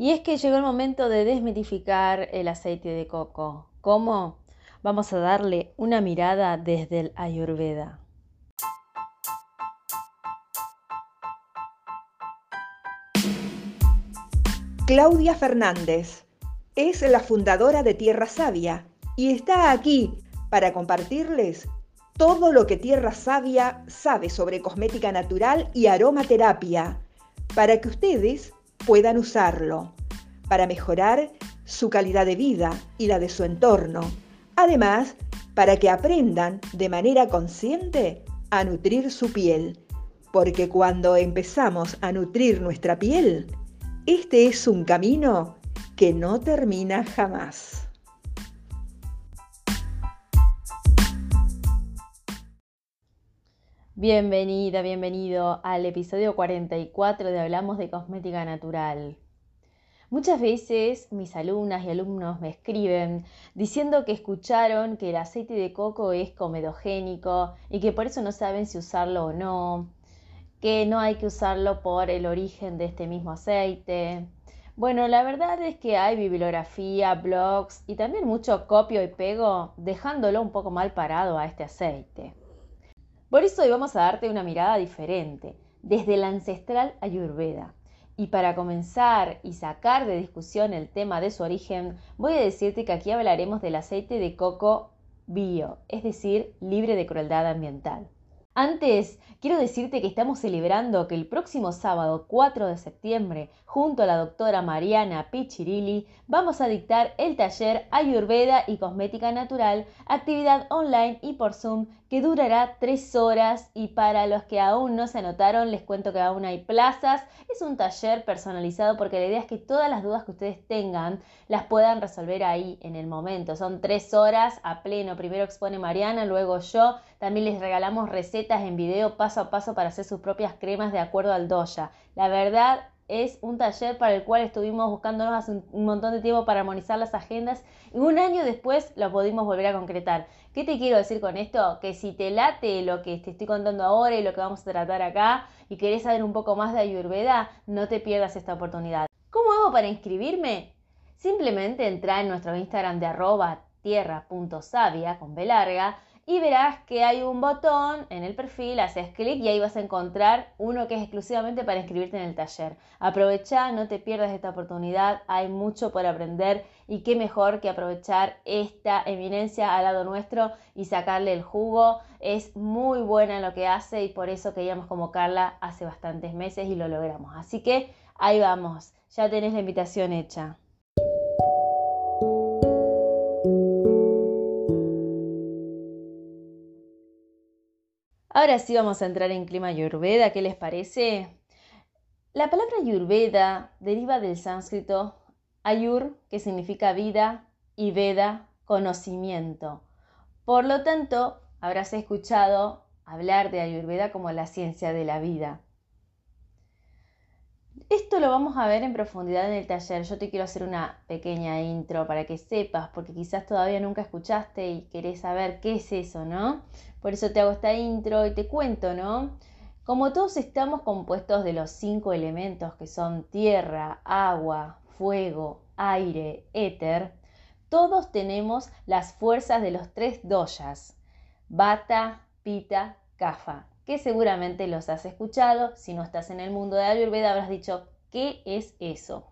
Y es que llegó el momento de desmitificar el aceite de coco. ¿Cómo? Vamos a darle una mirada desde el Ayurveda. Claudia Fernández es la fundadora de Tierra Sabia y está aquí para compartirles todo lo que Tierra Sabia sabe sobre cosmética natural y aromaterapia, para que ustedes puedan usarlo, para mejorar su calidad de vida y la de su entorno. Además, para que aprendan de manera consciente a nutrir su piel, porque cuando empezamos a nutrir nuestra piel, este es un camino que no termina jamás. Bienvenida, bienvenido al episodio 44 de Hablamos de Cosmética Natural. Muchas veces mis alumnas y alumnos me escriben diciendo que escucharon que el aceite de coco es comedogénico y que por eso no saben si usarlo o no, que no hay que usarlo por el origen de este mismo aceite. Bueno, la verdad es que hay bibliografía, blogs y también mucho copio y pego dejándolo un poco mal parado a este aceite. Por eso hoy vamos a darte una mirada diferente, desde la ancestral Ayurveda. Y para comenzar y sacar de discusión el tema de su origen, voy a decirte que aquí hablaremos del aceite de coco bio, es decir, libre de crueldad ambiental. Antes, quiero decirte que estamos celebrando que el próximo sábado 4 de septiembre, junto a la doctora Mariana Pichirilli, vamos a dictar el taller Ayurveda y Cosmética Natural, actividad online y por Zoom que durará tres horas y para los que aún no se anotaron les cuento que aún hay plazas. Es un taller personalizado porque la idea es que todas las dudas que ustedes tengan las puedan resolver ahí en el momento. Son tres horas a pleno. Primero expone Mariana, luego yo. También les regalamos recetas en video paso a paso para hacer sus propias cremas de acuerdo al doya. La verdad es un taller para el cual estuvimos buscándonos hace un montón de tiempo para armonizar las agendas y un año después lo pudimos volver a concretar. ¿Qué te quiero decir con esto? Que si te late lo que te estoy contando ahora y lo que vamos a tratar acá y querés saber un poco más de Ayurveda, no te pierdas esta oportunidad. ¿Cómo hago para inscribirme? Simplemente entra en nuestro Instagram de arroba tierra.savia con B y verás que hay un botón en el perfil, haces clic y ahí vas a encontrar uno que es exclusivamente para inscribirte en el taller. Aprovecha, no te pierdas esta oportunidad, hay mucho por aprender y qué mejor que aprovechar esta eminencia al lado nuestro y sacarle el jugo. Es muy buena en lo que hace y por eso queríamos convocarla hace bastantes meses y lo logramos. Así que ahí vamos, ya tenés la invitación hecha. Ahora sí vamos a entrar en clima ayurveda, ¿qué les parece? La palabra ayurveda deriva del sánscrito ayur, que significa vida, y veda, conocimiento. Por lo tanto, habrás escuchado hablar de ayurveda como la ciencia de la vida. Esto lo vamos a ver en profundidad en el taller. Yo te quiero hacer una pequeña intro para que sepas, porque quizás todavía nunca escuchaste y querés saber qué es eso, ¿no? Por eso te hago esta intro y te cuento, ¿no? Como todos estamos compuestos de los cinco elementos que son tierra, agua, fuego, aire, éter, todos tenemos las fuerzas de los tres doyas, bata, pita, kafa, que seguramente los has escuchado. Si no estás en el mundo de Ayurveda habrás dicho, ¿qué es eso?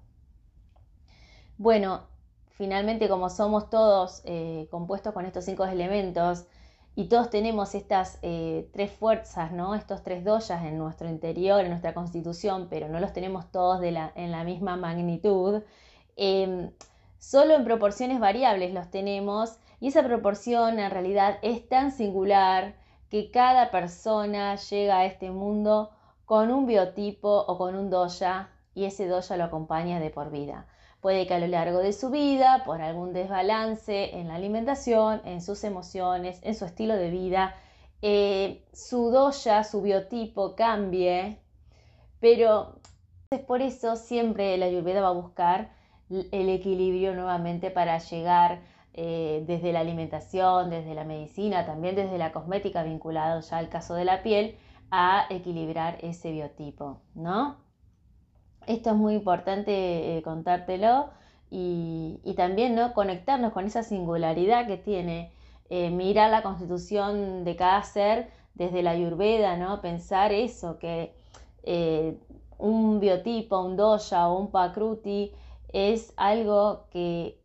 Bueno, finalmente como somos todos eh, compuestos con estos cinco elementos, y todos tenemos estas eh, tres fuerzas, ¿no? estos tres doyas en nuestro interior, en nuestra constitución, pero no los tenemos todos en la misma magnitud. Em, solo en proporciones variables los tenemos y esa proporción en realidad es tan singular que cada persona llega a este mundo con un biotipo o con un doya y ese doya lo acompaña de por vida. Puede que a lo largo de su vida, por algún desbalance en la alimentación, en sus emociones, en su estilo de vida, eh, su doya, su biotipo cambie, pero es por eso siempre la ayurveda va a buscar el equilibrio nuevamente para llegar eh, desde la alimentación, desde la medicina, también desde la cosmética vinculado ya al caso de la piel, a equilibrar ese biotipo, ¿no? Esto es muy importante eh, contártelo y, también ¿no? conectarnos con esa singularidad que tiene eh, mirar la constitución de cada ser desde la ayurveda, ¿no? pensar eso, que eh, un biotipo, un dosha o un pakruti es algo que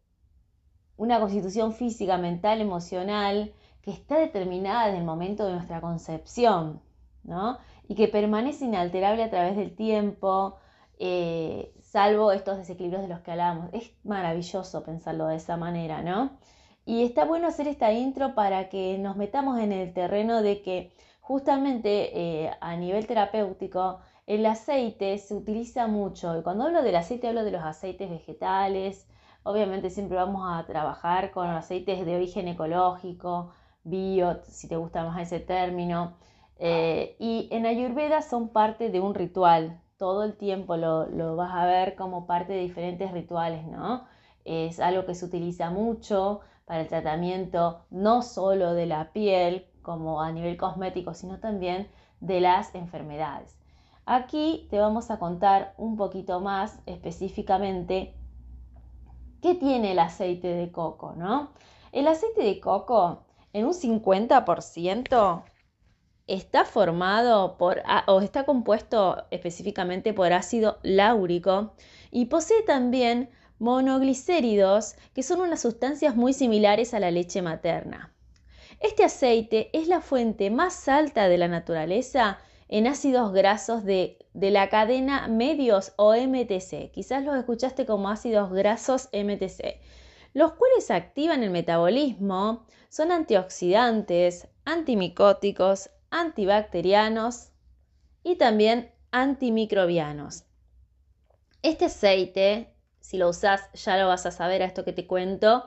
una constitución física, mental, emocional, que está determinada desde el momento de nuestra concepción, ¿no? Y que permanece inalterable a través del tiempo, eh, salvo estos desequilibrios de los que hablamos. Es maravilloso pensarlo de esa manera, ¿no? Y está bueno hacer esta intro para que nos metamos en el terreno de que justamente eh, a nivel terapéutico el aceite se utiliza mucho. Y cuando hablo del aceite hablo de los aceites vegetales. Obviamente siempre vamos a trabajar con aceites de origen ecológico, bio, si te gusta más ese término. Eh, y en Ayurveda son parte de un ritual. Todo el tiempo lo, vas a ver como parte de diferentes rituales, ¿no? Es algo que se utiliza mucho para el tratamiento no solo de la piel, como a nivel cosmético, sino también de las enfermedades. Aquí te vamos a contar un poquito más específicamente qué tiene el aceite de coco, ¿no? El aceite de coco en un 50% está formado por o está compuesto específicamente por ácido láurico y posee también monoglicéridos, que son unas sustancias muy similares a la leche materna. Este aceite es la fuente más alta de la naturaleza en ácidos grasos de, la cadena medios o MTC. Quizás los escuchaste como ácidos grasos MTC, los cuales activan el metabolismo, son antioxidantes, antimicóticos, antibacterianos y también antimicrobianos. Este aceite si lo usas ya lo vas a saber a esto que te cuento,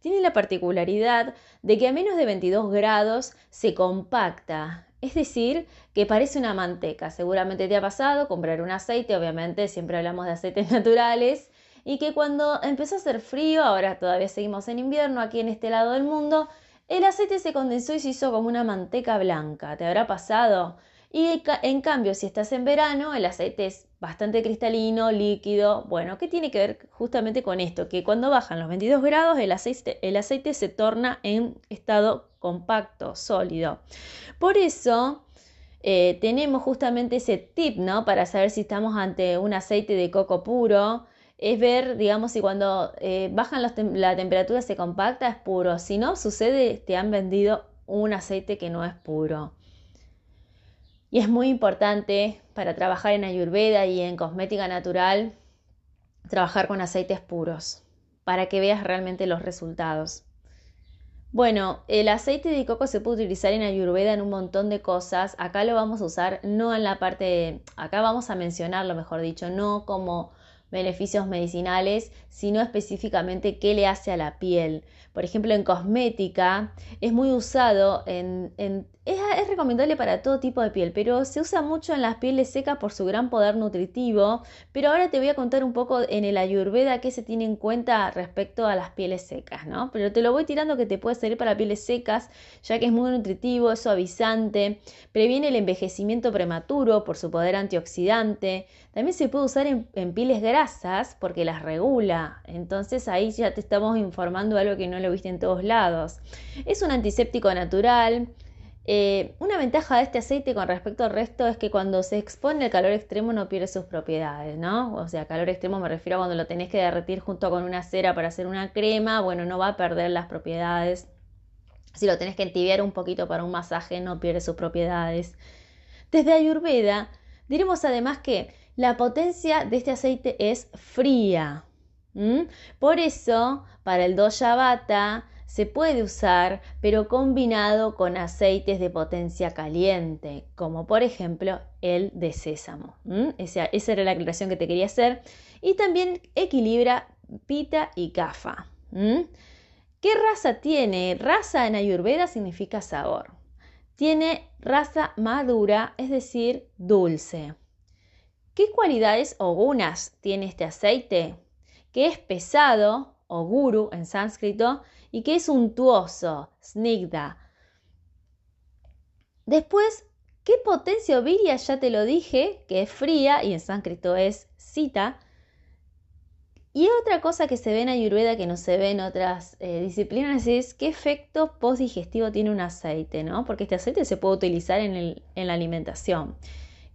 tiene la particularidad de que a menos de 22 grados se compacta, es decir, que parece una manteca. Seguramente te ha pasado comprar un aceite, obviamente siempre hablamos de aceites naturales, y que cuando empezó a hacer frío, ahora todavía seguimos en invierno aquí en este lado del mundo, el aceite se condensó y se hizo como una manteca blanca. ¿Te habrá pasado? Y en cambio, si estás en verano, el aceite es bastante cristalino, líquido. Bueno, ¿qué tiene que ver justamente con esto? Que cuando bajan los 22 grados, el aceite, el aceite se torna en estado compacto, sólido. Por eso eh, tenemos justamente ese tip, ¿no? Para saber si estamos ante un aceite de coco puro. Es ver, digamos, si cuando eh, bajan la temperatura se compacta, es puro. Si no, sucede, te han vendido un aceite que no es puro. Y es muy importante para trabajar en ayurveda y en cosmética natural trabajar con aceites puros para que veas realmente los resultados. Bueno, el aceite de coco se puede utilizar en ayurveda en un montón de cosas. Acá lo vamos a usar no en la parte, acá vamos a mencionarlo, mejor dicho, no como beneficios medicinales, sino específicamente qué le hace a la piel. Por ejemplo, en cosmética es muy usado en, es, recomendable para todo tipo de piel, pero se usa mucho en las pieles secas por su gran poder nutritivo. Pero ahora te voy a contar un poco en el ayurveda qué se tiene en cuenta respecto a las pieles secas, ¿no? Pero te lo voy tirando que te puede servir para pieles secas, ya que es muy nutritivo, es suavizante, previene el envejecimiento prematuro por su poder antioxidante. También se puede usar en, en pieles grasas porque las regula. Entonces ahí ya te estamos informando algo que no lo viste en todos lados. Es un antiséptico natural eh, una ventaja de este aceite con respecto al resto es que cuando se expone al calor extremo no pierde sus propiedades, ¿no? O sea, calor extremo me refiero a cuando lo tenés que derretir junto con una cera para hacer una crema, bueno, no va a perder las propiedades. Si lo tenés que entibiar un poquito para un masaje, no pierde sus propiedades. Desde Ayurveda, diremos además que la potencia de este aceite es fría. Por eso, para el dosha vata, se puede usar, pero combinado con aceites de potencia caliente, como por ejemplo el de sésamo. Esa, era la aclaración que te quería hacer. Y también equilibra pita y kafa. ¿Qué raza tiene? Raza en Ayurveda significa sabor. Tiene raza madura, es decir, dulce. ¿Qué cualidades o gunas tiene este aceite? Que es pesado, o guru en sánscrito, y que es untuoso, snigda. Después, ¿Qué potencia Virya? Ya te lo dije, que es fría y en sánscrito es cita. Y otra cosa que se ve en Ayurveda que no se ve en otras eh, disciplinas es qué efecto postdigestivo tiene un aceite, ¿no? Porque este aceite se puede utilizar en, la alimentación.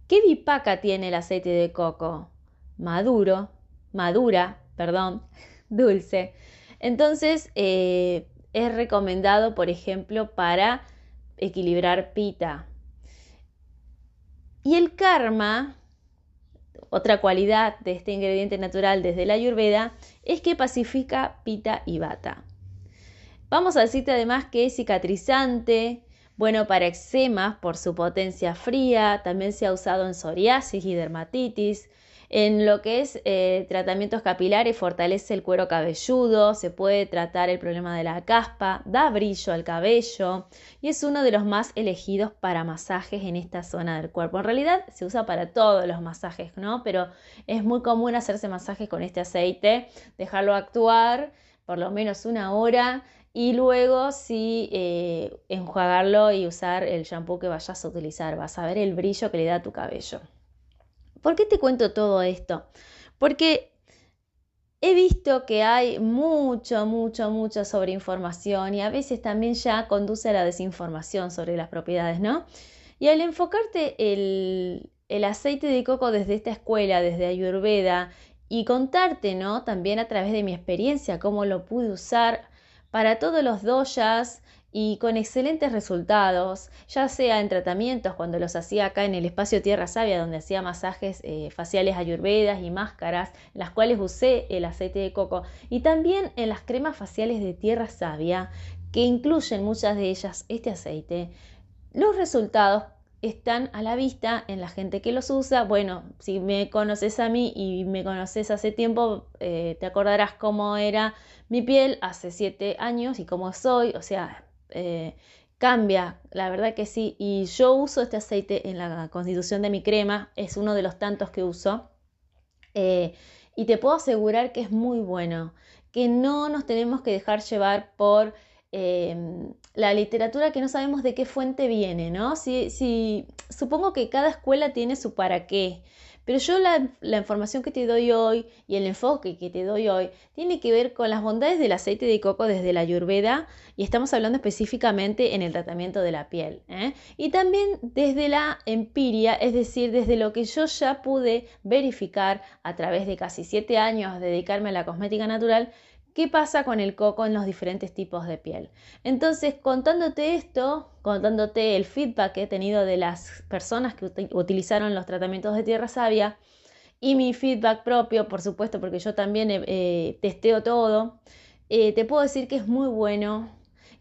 ¿Qué vipaka tiene el aceite de coco? Maduro, madura, perdón, dulce. Entonces, eh, es recomendado, por ejemplo, para equilibrar pita, y el karma, otra cualidad de este ingrediente natural desde la ayurveda, es que pacifica pita y bata. Vamos a decirte además que es cicatrizante, bueno para eczemas por su potencia fría, también se ha usado en psoriasis y dermatitis, en lo que es eh, tratamientos capilares, fortalece el cuero cabelludo, se puede tratar el problema de la caspa, da brillo al cabello y es uno de los más elegidos para masajes en esta zona del cuerpo. En realidad se usa para todos los masajes, ¿no? Pero es muy común hacerse masajes con este aceite, dejarlo actuar por lo menos una hora y luego sí eh, enjuagarlo y usar el shampoo que vayas a utilizar. Vas a ver el brillo que le da a tu cabello. ¿Por qué te cuento todo esto? Porque he visto que hay mucho, mucho, mucho sobre información y a veces también ya conduce a la desinformación sobre las propiedades, ¿no? Y al enfocarte el, el aceite de coco desde esta escuela, desde Ayurveda, y contarte, ¿no? También a través de mi experiencia, cómo lo pude usar para todos los doyas, y con excelentes resultados, ya sea en tratamientos cuando los hacía acá en el espacio Tierra Sabia, donde hacía masajes eh, faciales ayurvedas y máscaras, las cuales usé el aceite de coco, y también en las cremas faciales de Tierra Sabia, que incluyen muchas de ellas este aceite. Los resultados están a la vista en la gente que los usa. Bueno, si me conoces a mí y me conoces hace tiempo, eh, te acordarás cómo era mi piel hace siete años y cómo soy. O sea, eh, cambia, la verdad que sí. Y yo uso este aceite en la constitución de mi crema, es uno de los tantos que uso. Eh, y te puedo asegurar que es muy bueno, que no nos tenemos que dejar llevar por em, la literatura que no sabemos de qué fuente viene, ¿no? Si, si, supongo que cada escuela tiene su para qué. Pero yo la, información que te doy hoy y el enfoque que te doy hoy tiene que ver con las bondades del aceite de coco desde la ayurveda y estamos hablando específicamente en el tratamiento de la piel. ¿eh? Y también desde la empiria, es decir, desde lo que yo ya pude verificar a través de casi siete años de dedicarme a la cosmética natural qué pasa con el coco en los diferentes tipos de piel. Entonces, contándote esto, contándote el feedback que he tenido de las personas que utilizaron los tratamientos de tierra sabia y mi feedback propio, por supuesto, porque yo también eh, testeo todo, eh, te puedo decir que es muy bueno,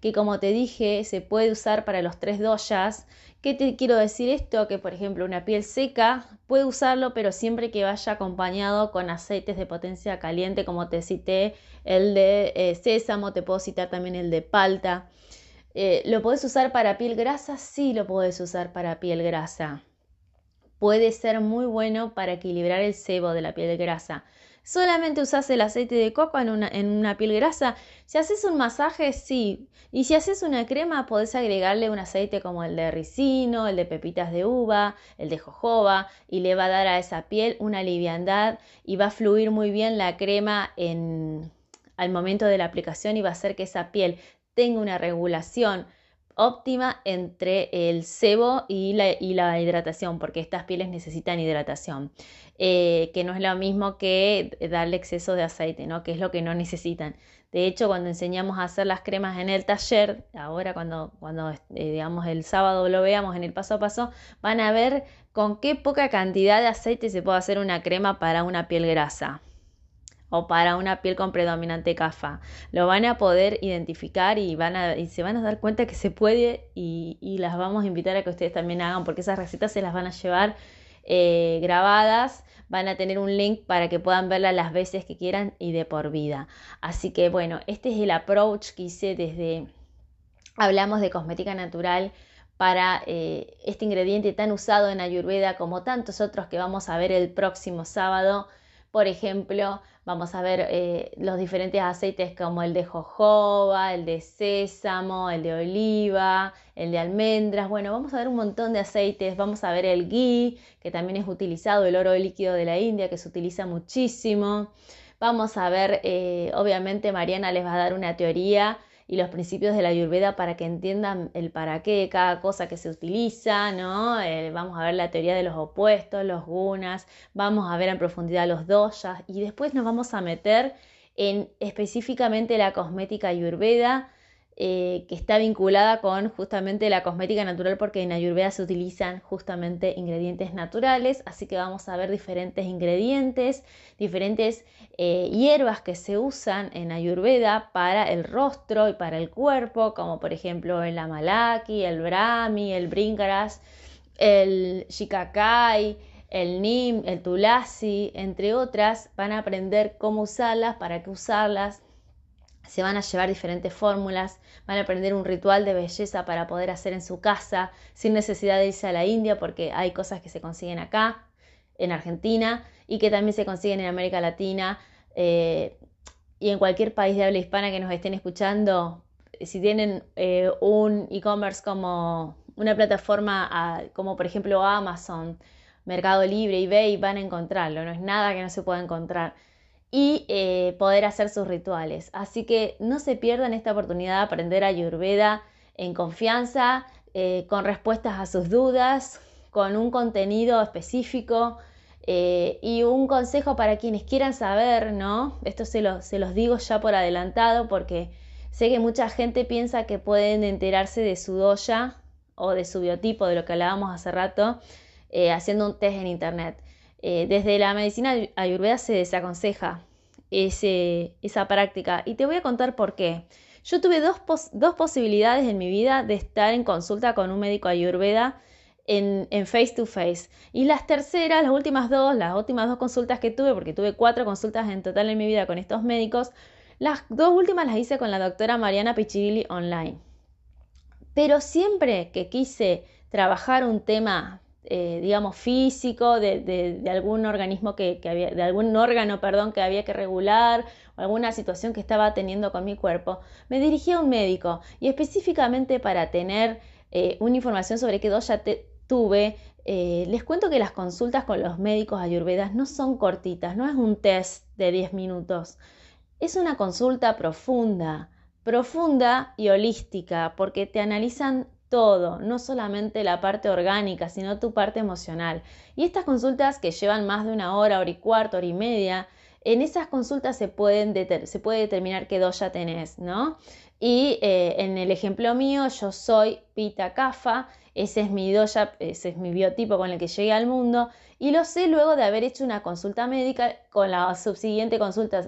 que como te dije, se puede usar para los tres doyas. ¿Qué te quiero decir esto? Que por ejemplo una piel seca puede usarlo, pero siempre que vaya acompañado con aceites de potencia caliente, como te cité, el de eh, sésamo, te puedo citar también el de palta. Eh, ¿Lo puedes usar para piel grasa? Sí, lo puedes usar para piel grasa. Puede ser muy bueno para equilibrar el sebo de la piel grasa. Solamente usas el aceite de coco en una, en una, piel grasa. Si haces un masaje, sí. Y si haces una crema, podés agregarle un aceite como el de ricino, el de pepitas de uva, el de jojoba, y le va a dar a esa piel una liviandad y va a fluir muy bien la crema en, al momento de la aplicación y va a hacer que esa piel tenga una regulación óptima entre el sebo y la, y la, hidratación, porque estas pieles necesitan hidratación, eh, que no es lo mismo que darle exceso de aceite, ¿no? que es lo que no necesitan. De hecho, cuando enseñamos a hacer las cremas en el taller, ahora cuando, cuando eh, digamos el sábado lo veamos en el paso a paso, van a ver con qué poca cantidad de aceite se puede hacer una crema para una piel grasa o para una piel con predominante CAFA. Lo van a poder identificar y, van a, y se van a dar cuenta que se puede y, las vamos a invitar a que ustedes también hagan porque esas recetas se las van a llevar eh, grabadas, van a tener un link para que puedan verlas las veces que quieran y de por vida. Así que bueno, este es el approach que hice desde, hablamos de cosmética natural para eh, este ingrediente tan usado en Ayurveda como tantos otros que vamos a ver el próximo sábado Por ejemplo, vamos a ver eh, los diferentes aceites como el de jojoba, el de sésamo, el de oliva, el de almendras. Bueno, vamos a ver un montón de aceites. Vamos a ver el ghee, que también es utilizado, el oro líquido de la India, que se utiliza muchísimo. Vamos a ver, eh, obviamente Mariana les va a dar una teoría y los principios de la ayurveda para que entiendan el para qué de cada cosa que se utiliza, ¿no? Eh, vamos a ver la teoría de los opuestos, los gunas, vamos a ver en profundidad los doshas y después nos vamos a meter en específicamente la cosmética ayurveda eh, que está vinculada con justamente la cosmética natural porque en Ayurveda se utilizan justamente ingredientes naturales, así que vamos a ver diferentes ingredientes, diferentes eh, hierbas que se usan en Ayurveda para el rostro y para el cuerpo, como por ejemplo el amalaki, el brahmi, el bringaras, el shikakai, el nim, el tulasi, entre otras, van a aprender cómo usarlas, para qué usarlas, se van a llevar diferentes fórmulas, van a aprender un ritual de belleza para poder hacer en su casa sin necesidad de irse a la India porque hay cosas que se consiguen acá, en Argentina, y que también se consiguen en América Latina eh, y en cualquier país de habla hispana que nos estén escuchando. Si tienen eh, un e-commerce como una plataforma como por ejemplo Amazon, Mercado Libre, eBay, van a encontrarlo, no es nada que no se pueda encontrar y eh, poder hacer sus rituales. Así que no se pierdan esta oportunidad de aprender Ayurveda en confianza, eh, con respuestas a sus dudas, con un contenido específico eh, y un consejo para quienes quieran saber, ¿no? Esto se, se los digo ya por adelantado porque sé que mucha gente piensa que pueden enterarse de su doya o de su biotipo, de lo que hablábamos hace rato, haciendo un test en internet. Eh, desde la medicina ayurveda se desaconseja esa práctica y te voy a contar por qué. Yo tuve dos, posibilidades en mi vida de estar en consulta con un médico ayurveda en, face to face. Y las terceras, las últimas dos, las últimas dos consultas que tuve, porque tuve cuatro consultas en total en mi vida con estos médicos, las dos últimas las hice con la doctora Mariana Pichirilli online. Pero siempre que quise trabajar un tema eh, digamos, físico de, algún organismo que, había, de algún órgano, perdón, que había que regular o alguna situación que estaba teniendo con mi cuerpo, me dirigí a un médico y específicamente para tener eh, una información sobre qué doya tuve, eh, les cuento que las consultas con los médicos ayurvedas no son cortitas, no es un test de 10 minutos, es una consulta profunda, profunda y holística, porque te analizan todo, no solamente la parte orgánica, sino tu parte emocional. Y estas consultas que llevan más de una hora, hora y cuarto, hora y media, en esas consultas se, pueden se puede determinar qué doya tenés, ¿no? Y eh, en el ejemplo mío, yo soy Pita Kafa, ese es mi doya, ese es mi biotipo con el que llegué al mundo, y lo sé luego de haber hecho una consulta médica con la subsiguiente consulta.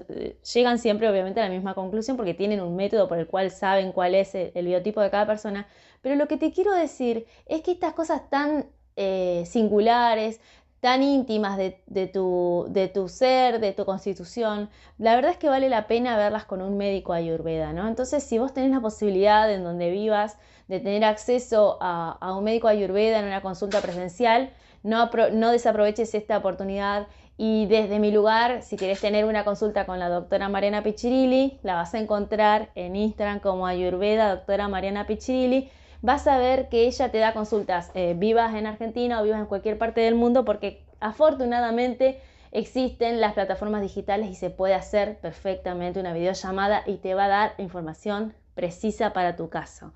Llegan siempre obviamente a la misma conclusión porque tienen un método por el cual saben cuál es el biotipo de cada persona, pero lo que te quiero decir es que estas cosas tan eh, singulares, tan íntimas de, tu, de, tu, ser, de tu constitución, la verdad es que vale la pena verlas con un médico ayurveda. Entonces, si vos tenés la posibilidad en donde vivas de tener acceso a, un médico ayurveda en una consulta presencial, no, no desaproveches esta oportunidad y desde mi lugar, si querés tener una consulta con la doctora Mariana Pichirilli, la vas a encontrar en Instagram como Ayurveda, doctora Mariana Pichirilli vas a ver que ella te da consultas eh, vivas en Argentina o vivas en cualquier parte del mundo porque afortunadamente existen las plataformas digitales y se puede hacer perfectamente una videollamada y te va a dar información precisa para tu caso.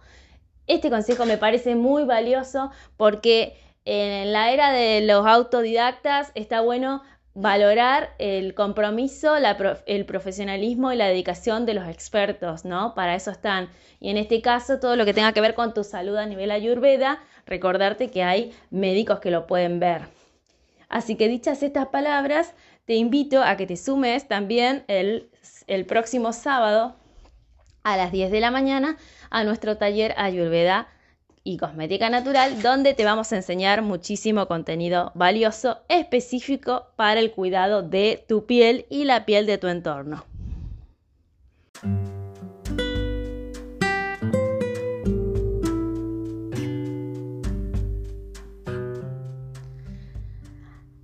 Este consejo me parece muy valioso porque en la era de los autodidactas está bueno valorar el compromiso, el profesionalismo y la dedicación de los expertos, ¿no? Para eso están. Y en este caso, todo lo que tenga que ver con tu salud a nivel ayurveda, recordarte que hay médicos que lo pueden ver. Así que dichas estas palabras, te invito a que te sumes también el, el próximo sábado a las 10 de la mañana a nuestro taller Ayurveda y cosmética natural, donde te vamos a enseñar muchísimo contenido valioso específico para el cuidado de tu piel y la piel de tu entorno.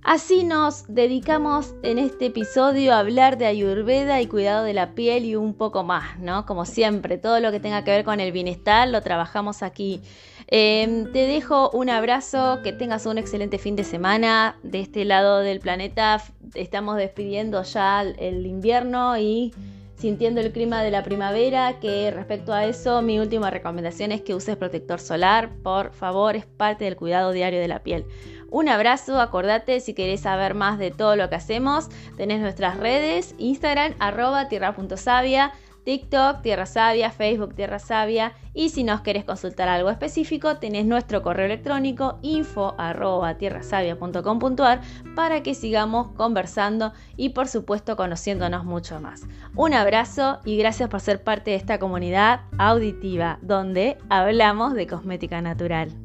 Así nos dedicamos en este episodio a hablar de ayurveda y cuidado de la piel y un poco más, ¿no? Como siempre, todo lo que tenga que ver con el bienestar lo trabajamos aquí. Em, te dejo un abrazo, que tengas un excelente fin de semana. De este lado del planeta estamos despidiendo ya el invierno y sintiendo el clima de la primavera, que respecto a eso mi última recomendación es que uses protector solar, por favor, es parte del cuidado diario de la piel. Un abrazo, acordate si querés saber más de todo lo que hacemos, tenés nuestras redes, Instagram arroba tierra.savia, TikTok, Tierra Sabia, Facebook, Tierra Sabia. Y si nos querés consultar algo específico, tenés nuestro correo electrónico info arroba tierrasavia.com.ar para que sigamos conversando y por supuesto conociéndonos mucho más. Un abrazo y gracias por ser parte de esta comunidad auditiva donde hablamos de cosmética natural.